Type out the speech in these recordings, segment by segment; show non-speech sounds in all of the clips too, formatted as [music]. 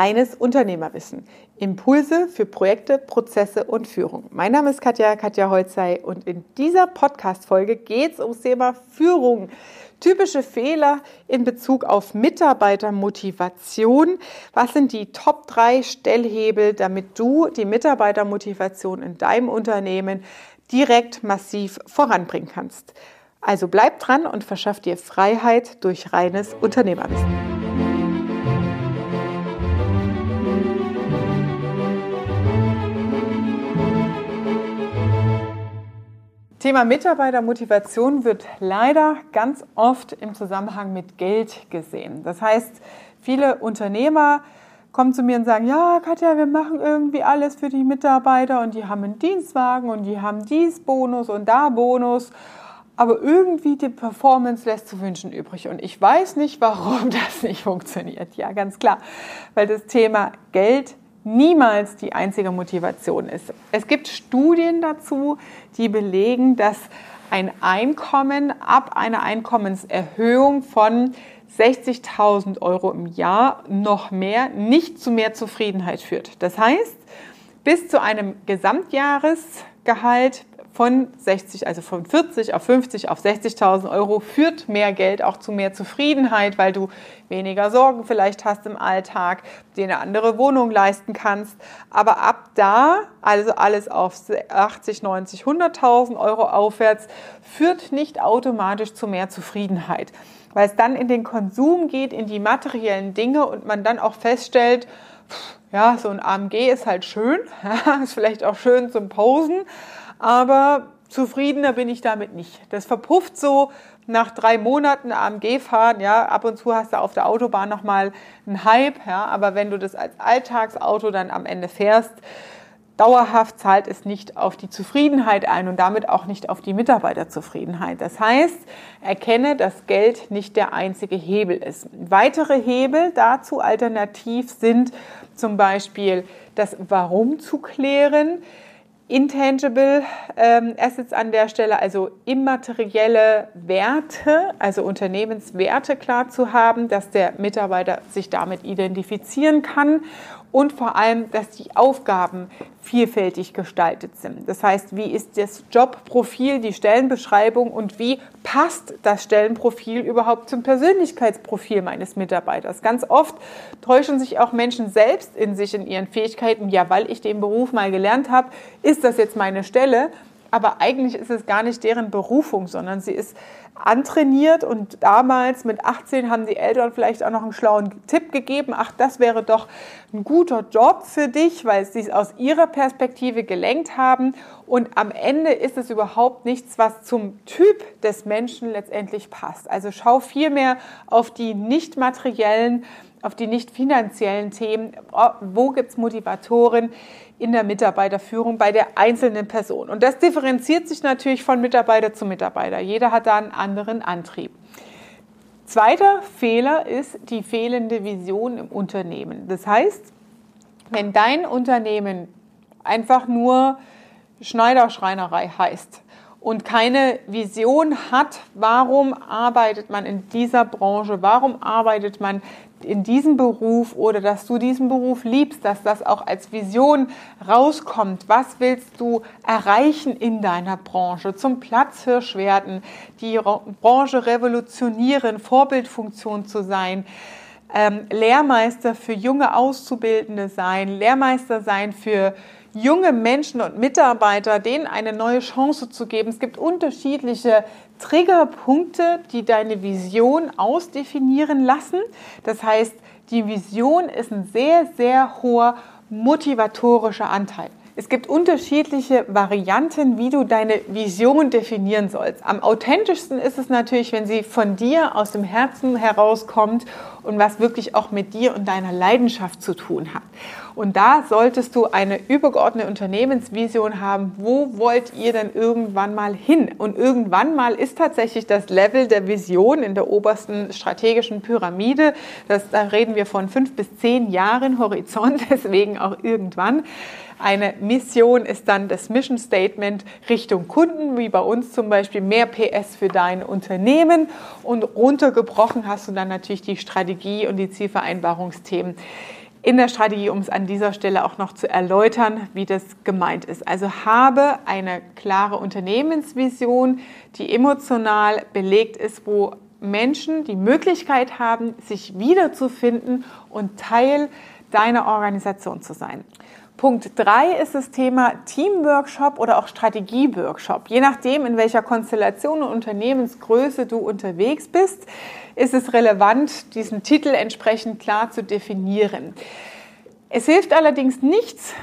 Reines Unternehmerwissen. Impulse für Projekte, Prozesse und Führung. Mein Name ist Katja, Katja Holzei und in dieser Podcast-Folge geht es ums Thema Führung. Typische Fehler in Bezug auf Mitarbeitermotivation. Was sind die Top 3 Stellhebel, damit du die Mitarbeitermotivation in deinem Unternehmen direkt massiv voranbringen kannst? Also bleib dran und verschaff dir Freiheit durch reines Unternehmerwissen. Thema Mitarbeitermotivation wird leider ganz oft im Zusammenhang mit Geld gesehen. Das heißt, viele Unternehmer kommen zu mir und sagen, ja, Katja, wir machen irgendwie alles für die Mitarbeiter und die haben einen Dienstwagen und die haben dies Bonus und da Bonus. Aber irgendwie die Performance lässt zu wünschen übrig. Und ich weiß nicht, warum [laughs] das nicht funktioniert. Ja, ganz klar. Weil das Thema Geld niemals die einzige Motivation ist. Es gibt Studien dazu, die belegen, dass ein Einkommen ab einer Einkommenserhöhung von 60.000 Euro im Jahr noch mehr nicht zu mehr Zufriedenheit führt. Das heißt, bis zu einem Gesamtjahresgehalt von 60, also von 40 auf 50 auf 60.000 Euro führt mehr Geld auch zu mehr Zufriedenheit, weil du weniger Sorgen vielleicht hast im Alltag, dir eine andere Wohnung leisten kannst. Aber ab da, also alles auf 80, 90, 100.000 Euro aufwärts, führt nicht automatisch zu mehr Zufriedenheit, weil es dann in den Konsum geht, in die materiellen Dinge und man dann auch feststellt, ja, so ein AMG ist halt schön, [laughs] ist vielleicht auch schön zum Posen, aber zufriedener bin ich damit nicht. Das verpufft so nach drei Monaten AMG fahren, ja, ab und zu hast du auf der Autobahn nochmal einen Hype, ja, aber wenn du das als Alltagsauto dann am Ende fährst, dauerhaft zahlt es nicht auf die Zufriedenheit ein und damit auch nicht auf die Mitarbeiterzufriedenheit. Das heißt, erkenne, dass Geld nicht der einzige Hebel ist. Weitere Hebel dazu alternativ sind zum Beispiel das Warum zu klären. Intangible ähm, Assets an der Stelle, also immaterielle Werte, also Unternehmenswerte klar zu haben, dass der Mitarbeiter sich damit identifizieren kann und vor allem, dass die Aufgaben vielfältig gestaltet sind. Das heißt, wie ist das Jobprofil, die Stellenbeschreibung und wie passt das Stellenprofil überhaupt zum Persönlichkeitsprofil meines Mitarbeiters? Ganz oft täuschen sich auch Menschen selbst in sich in ihren Fähigkeiten. Ja, weil ich den Beruf mal gelernt habe, ist das jetzt meine Stelle aber eigentlich ist es gar nicht deren Berufung, sondern sie ist antrainiert und damals mit 18 haben die Eltern vielleicht auch noch einen schlauen Tipp gegeben, ach, das wäre doch ein guter Job für dich, weil sie es aus ihrer Perspektive gelenkt haben und am Ende ist es überhaupt nichts, was zum Typ des Menschen letztendlich passt. Also schau vielmehr auf die nicht materiellen auf die nicht finanziellen Themen. Wo gibt es Motivatoren in der Mitarbeiterführung bei der einzelnen Person? Und das differenziert sich natürlich von Mitarbeiter zu Mitarbeiter. Jeder hat da einen anderen Antrieb. Zweiter Fehler ist die fehlende Vision im Unternehmen. Das heißt, wenn dein Unternehmen einfach nur Schneiderschreinerei heißt, und keine Vision hat, warum arbeitet man in dieser Branche, warum arbeitet man in diesem Beruf oder dass du diesen Beruf liebst, dass das auch als Vision rauskommt. Was willst du erreichen in deiner Branche? Zum Platzhirsch werden, die Branche revolutionieren, Vorbildfunktion zu sein. Ähm, Lehrmeister für junge Auszubildende sein, Lehrmeister sein für junge Menschen und Mitarbeiter, denen eine neue Chance zu geben. Es gibt unterschiedliche Triggerpunkte, die deine Vision ausdefinieren lassen. Das heißt, die Vision ist ein sehr, sehr hoher motivatorischer Anteil. Es gibt unterschiedliche Varianten, wie du deine Vision definieren sollst. Am authentischsten ist es natürlich, wenn sie von dir aus dem Herzen herauskommt und was wirklich auch mit dir und deiner Leidenschaft zu tun hat. Und da solltest du eine übergeordnete Unternehmensvision haben. Wo wollt ihr denn irgendwann mal hin? Und irgendwann mal ist tatsächlich das Level der Vision in der obersten strategischen Pyramide. Das, da reden wir von fünf bis zehn Jahren Horizont, [laughs] deswegen auch irgendwann. Eine Mission ist dann das Mission Statement Richtung Kunden, wie bei uns zum Beispiel mehr PS für dein Unternehmen. Und runtergebrochen hast du dann natürlich die Strategie und die Zielvereinbarungsthemen in der Strategie, um es an dieser Stelle auch noch zu erläutern, wie das gemeint ist. Also habe eine klare Unternehmensvision, die emotional belegt ist, wo Menschen die Möglichkeit haben, sich wiederzufinden und Teil deiner Organisation zu sein. Punkt 3 ist das Thema Teamworkshop oder auch Strategieworkshop. Je nachdem, in welcher Konstellation und Unternehmensgröße du unterwegs bist, ist es relevant, diesen Titel entsprechend klar zu definieren. Es hilft allerdings nichts,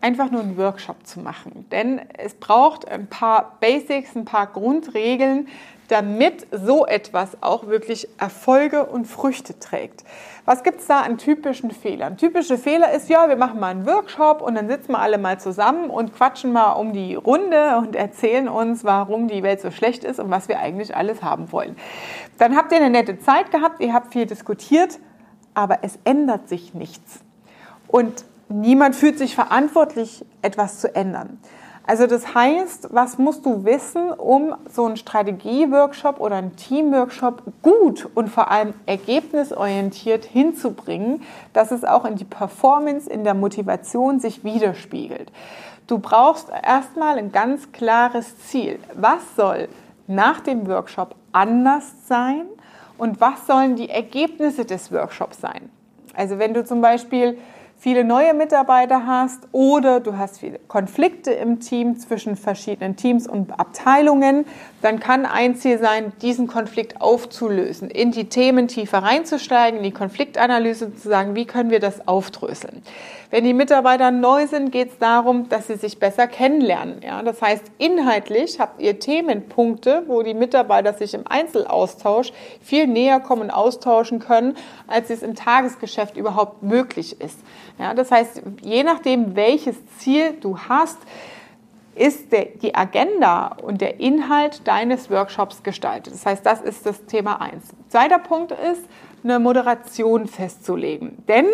einfach nur einen Workshop zu machen, denn es braucht ein paar Basics, ein paar Grundregeln, damit so etwas auch wirklich Erfolge und Früchte trägt. Was gibt es da an typischen Fehlern? Typische Fehler ist, ja, wir machen mal einen Workshop und dann sitzen wir alle mal zusammen und quatschen mal um die Runde und erzählen uns, warum die Welt so schlecht ist und was wir eigentlich alles haben wollen. Dann habt ihr eine nette Zeit gehabt, ihr habt viel diskutiert, aber es ändert sich nichts. Und niemand fühlt sich verantwortlich, etwas zu ändern. Also das heißt, was musst du wissen, um so einen Strategieworkshop oder einen Teamworkshop gut und vor allem ergebnisorientiert hinzubringen, dass es auch in die Performance, in der Motivation sich widerspiegelt. Du brauchst erstmal ein ganz klares Ziel. Was soll nach dem Workshop anders sein und was sollen die Ergebnisse des Workshops sein? Also wenn du zum Beispiel viele neue Mitarbeiter hast oder du hast viele Konflikte im Team zwischen verschiedenen Teams und Abteilungen, dann kann ein Ziel sein, diesen Konflikt aufzulösen, in die Themen tiefer reinzusteigen, in die Konfliktanalyse zu sagen, wie können wir das aufdröseln. Wenn die Mitarbeiter neu sind, geht es darum, dass sie sich besser kennenlernen. Ja? Das heißt, inhaltlich habt ihr Themenpunkte, wo die Mitarbeiter sich im Einzelaustausch viel näher kommen und austauschen können, als es im Tagesgeschäft überhaupt möglich ist. Ja, das heißt, je nachdem, welches Ziel du hast, ist der, die Agenda und der Inhalt deines Workshops gestaltet. Das heißt, das ist das Thema 1. Zweiter Punkt ist, eine Moderation festzulegen. Denn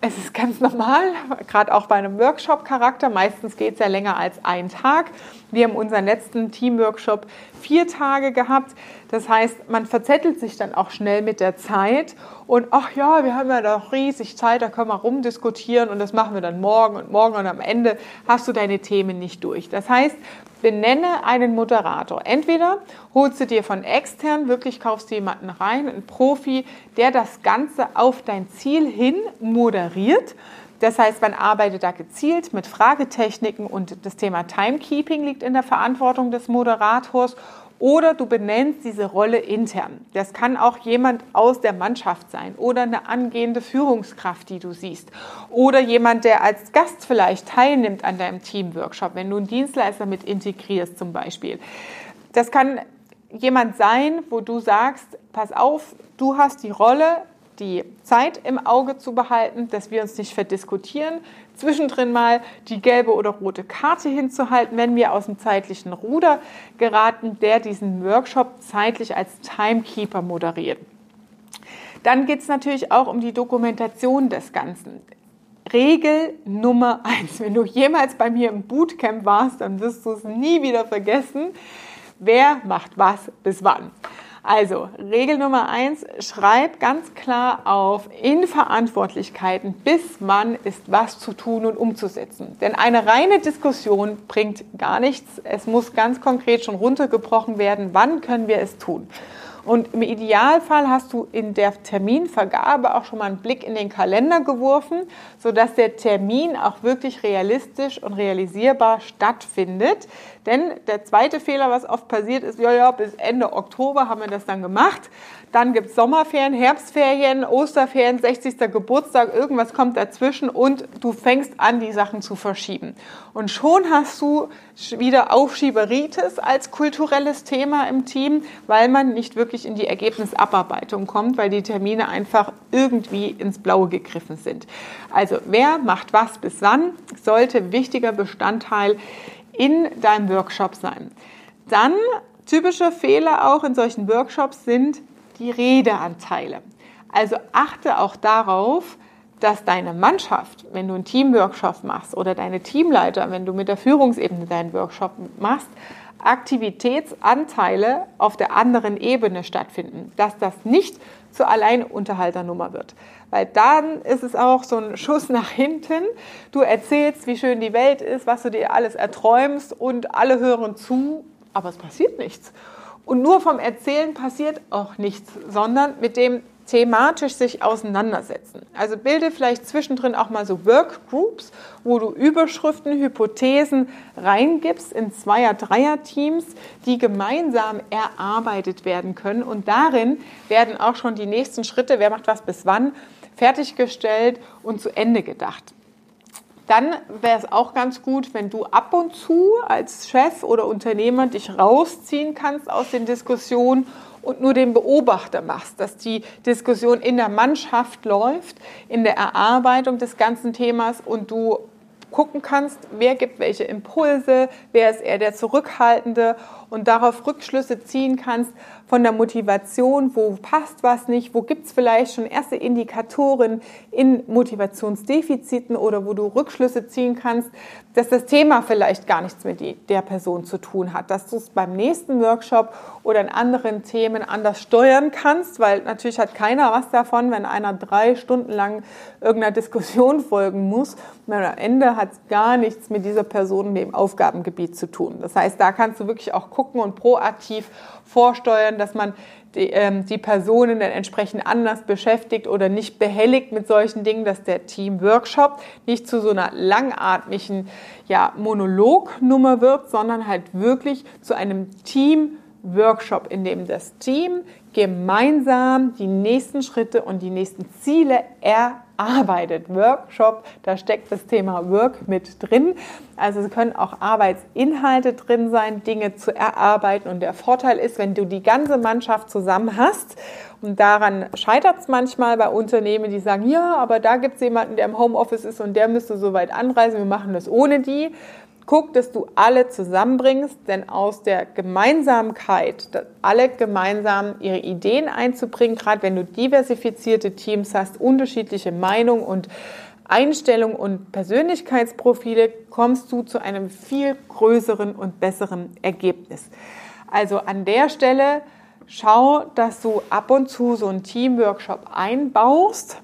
es ist ganz normal, gerade auch bei einem Workshop-Charakter. Meistens geht es ja länger als einen Tag. Wir haben unseren letzten Team-Workshop vier Tage gehabt. Das heißt, man verzettelt sich dann auch schnell mit der Zeit. Und ach ja, wir haben ja doch riesig Zeit, da können wir rumdiskutieren und das machen wir dann morgen und morgen und am Ende hast du deine Themen nicht durch. Das heißt, benenne einen Moderator. Entweder holst du dir von extern, wirklich kaufst du jemanden rein, einen Profi, der das Ganze auf dein Ziel hin moderiert. Das heißt, man arbeitet da gezielt mit Fragetechniken und das Thema Timekeeping liegt in der Verantwortung des Moderators oder du benennst diese Rolle intern. Das kann auch jemand aus der Mannschaft sein oder eine angehende Führungskraft, die du siehst. Oder jemand, der als Gast vielleicht teilnimmt an deinem Teamworkshop, wenn du einen Dienstleister mit integrierst zum Beispiel. Das kann jemand sein, wo du sagst, pass auf, du hast die Rolle, die Zeit im Auge zu behalten, dass wir uns nicht verdiskutieren, zwischendrin mal die gelbe oder rote Karte hinzuhalten, wenn wir aus dem zeitlichen Ruder geraten, der diesen Workshop zeitlich als Timekeeper moderiert. Dann geht es natürlich auch um die Dokumentation des Ganzen. Regel Nummer eins. Wenn du jemals bei mir im Bootcamp warst, dann wirst du es nie wieder vergessen. Wer macht was bis wann? Also, Regel Nummer eins, schreib ganz klar auf in Verantwortlichkeiten, bis wann ist was zu tun und umzusetzen. Denn eine reine Diskussion bringt gar nichts. Es muss ganz konkret schon runtergebrochen werden, wann können wir es tun. Und im Idealfall hast du in der Terminvergabe auch schon mal einen Blick in den Kalender geworfen, sodass der Termin auch wirklich realistisch und realisierbar stattfindet. Denn der zweite Fehler, was oft passiert, ist, ja, ja, bis Ende Oktober haben wir das dann gemacht. Dann gibt es Sommerferien, Herbstferien, Osterferien, 60. Geburtstag, irgendwas kommt dazwischen und du fängst an, die Sachen zu verschieben. Und schon hast du wieder Aufschieberitis als kulturelles Thema im Team, weil man nicht wirklich in die Ergebnisabarbeitung kommt, weil die Termine einfach irgendwie ins Blaue gegriffen sind. Also wer macht was bis wann, sollte wichtiger Bestandteil in deinem Workshop sein. Dann typische Fehler auch in solchen Workshops sind die Redeanteile. Also achte auch darauf, dass deine Mannschaft, wenn du einen Teamworkshop machst oder deine Teamleiter, wenn du mit der Führungsebene deinen Workshop machst, Aktivitätsanteile auf der anderen Ebene stattfinden. Dass das nicht zur Alleinunterhalternummer wird. Weil dann ist es auch so ein Schuss nach hinten. Du erzählst, wie schön die Welt ist, was du dir alles erträumst und alle hören zu, aber es passiert nichts. Und nur vom Erzählen passiert auch nichts, sondern mit dem thematisch sich auseinandersetzen. Also bilde vielleicht zwischendrin auch mal so Workgroups, wo du Überschriften, Hypothesen reingibst in Zweier-, Dreier-Teams, die gemeinsam erarbeitet werden können. Und darin werden auch schon die nächsten Schritte, wer macht was bis wann, fertiggestellt und zu Ende gedacht. Dann wäre es auch ganz gut, wenn du ab und zu als Chef oder Unternehmer dich rausziehen kannst aus den Diskussionen und nur den Beobachter machst, dass die Diskussion in der Mannschaft läuft, in der Erarbeitung des ganzen Themas und du gucken kannst, wer gibt welche Impulse, wer ist eher der Zurückhaltende und darauf Rückschlüsse ziehen kannst von der Motivation, wo passt was nicht, wo gibt es vielleicht schon erste Indikatoren in Motivationsdefiziten oder wo du Rückschlüsse ziehen kannst, dass das Thema vielleicht gar nichts mit der Person zu tun hat, dass du es beim nächsten Workshop oder in anderen Themen anders steuern kannst, weil natürlich hat keiner was davon, wenn einer drei Stunden lang irgendeiner Diskussion folgen muss. Und am Ende hat es gar nichts mit dieser Person dem Aufgabengebiet zu tun. Das heißt, da kannst du wirklich auch gucken und proaktiv vorsteuern, dass man die, ähm, die Personen dann entsprechend anders beschäftigt oder nicht behelligt mit solchen Dingen, dass der Team-Workshop nicht zu so einer langatmigen ja, Monolognummer wird, sondern halt wirklich zu einem Team-Workshop, in dem das Team gemeinsam die nächsten Schritte und die nächsten Ziele erarbeitet. Workshop, da steckt das Thema Work mit drin. Also es können auch Arbeitsinhalte drin sein, Dinge zu erarbeiten. Und der Vorteil ist, wenn du die ganze Mannschaft zusammen hast, und daran scheitert es manchmal bei Unternehmen, die sagen, ja, aber da gibt es jemanden, der im Homeoffice ist und der müsste so weit anreisen, wir machen das ohne die guck, dass du alle zusammenbringst, denn aus der Gemeinsamkeit, alle gemeinsam ihre Ideen einzubringen, gerade wenn du diversifizierte Teams hast, unterschiedliche Meinungen und Einstellungen und Persönlichkeitsprofile, kommst du zu einem viel größeren und besseren Ergebnis. Also an der Stelle schau, dass du ab und zu so einen Teamworkshop einbaust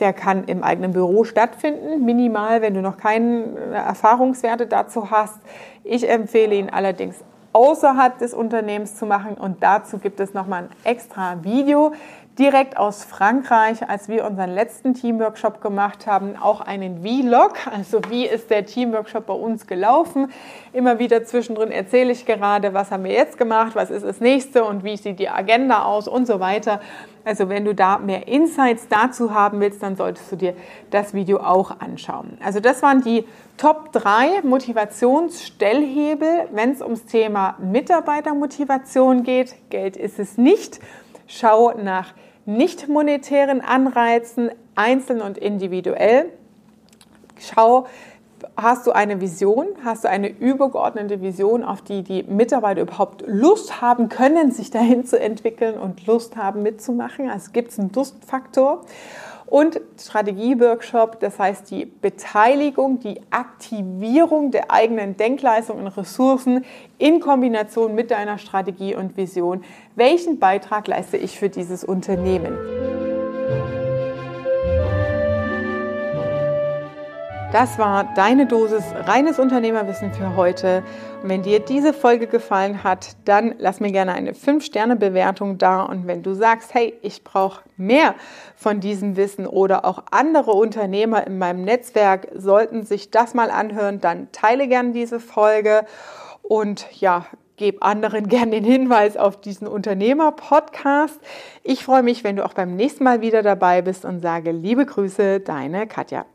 der kann im eigenen Büro stattfinden, minimal, wenn du noch keine Erfahrungswerte dazu hast. Ich empfehle ihn allerdings außerhalb des Unternehmens zu machen und dazu gibt es nochmal ein extra Video direkt aus Frankreich, als wir unseren letzten Teamworkshop gemacht haben, auch einen Vlog. Also wie ist der Teamworkshop bei uns gelaufen? Immer wieder zwischendrin erzähle ich gerade, was haben wir jetzt gemacht, was ist das nächste und wie sieht die Agenda aus und so weiter. Also wenn du da mehr Insights dazu haben willst, dann solltest du dir das Video auch anschauen. Also das waren die Top 3 Motivationsstellhebel, wenn es ums Thema Mitarbeitermotivation geht. Geld ist es nicht. Schau nach nicht monetären Anreizen, einzeln und individuell. Schau, hast du eine Vision, hast du eine übergeordnete Vision, auf die die Mitarbeiter überhaupt Lust haben können, sich dahin zu entwickeln und Lust haben mitzumachen. Also gibt es einen Lustfaktor. Und Strategieworkshop, das heißt die Beteiligung, die Aktivierung der eigenen Denkleistung und Ressourcen in Kombination mit deiner Strategie und Vision. Welchen Beitrag leiste ich für dieses Unternehmen? Das war deine Dosis reines Unternehmerwissen für heute. Und wenn dir diese Folge gefallen hat, dann lass mir gerne eine 5-Sterne-Bewertung da. Und wenn du sagst, hey, ich brauche mehr von diesem Wissen oder auch andere Unternehmer in meinem Netzwerk sollten sich das mal anhören, dann teile gerne diese Folge. Und ja, gebe anderen [laughs] gerne den Hinweis auf diesen Unternehmer-Podcast. Ich freue mich, wenn du auch beim nächsten Mal wieder dabei bist und sage liebe Grüße, deine Katja.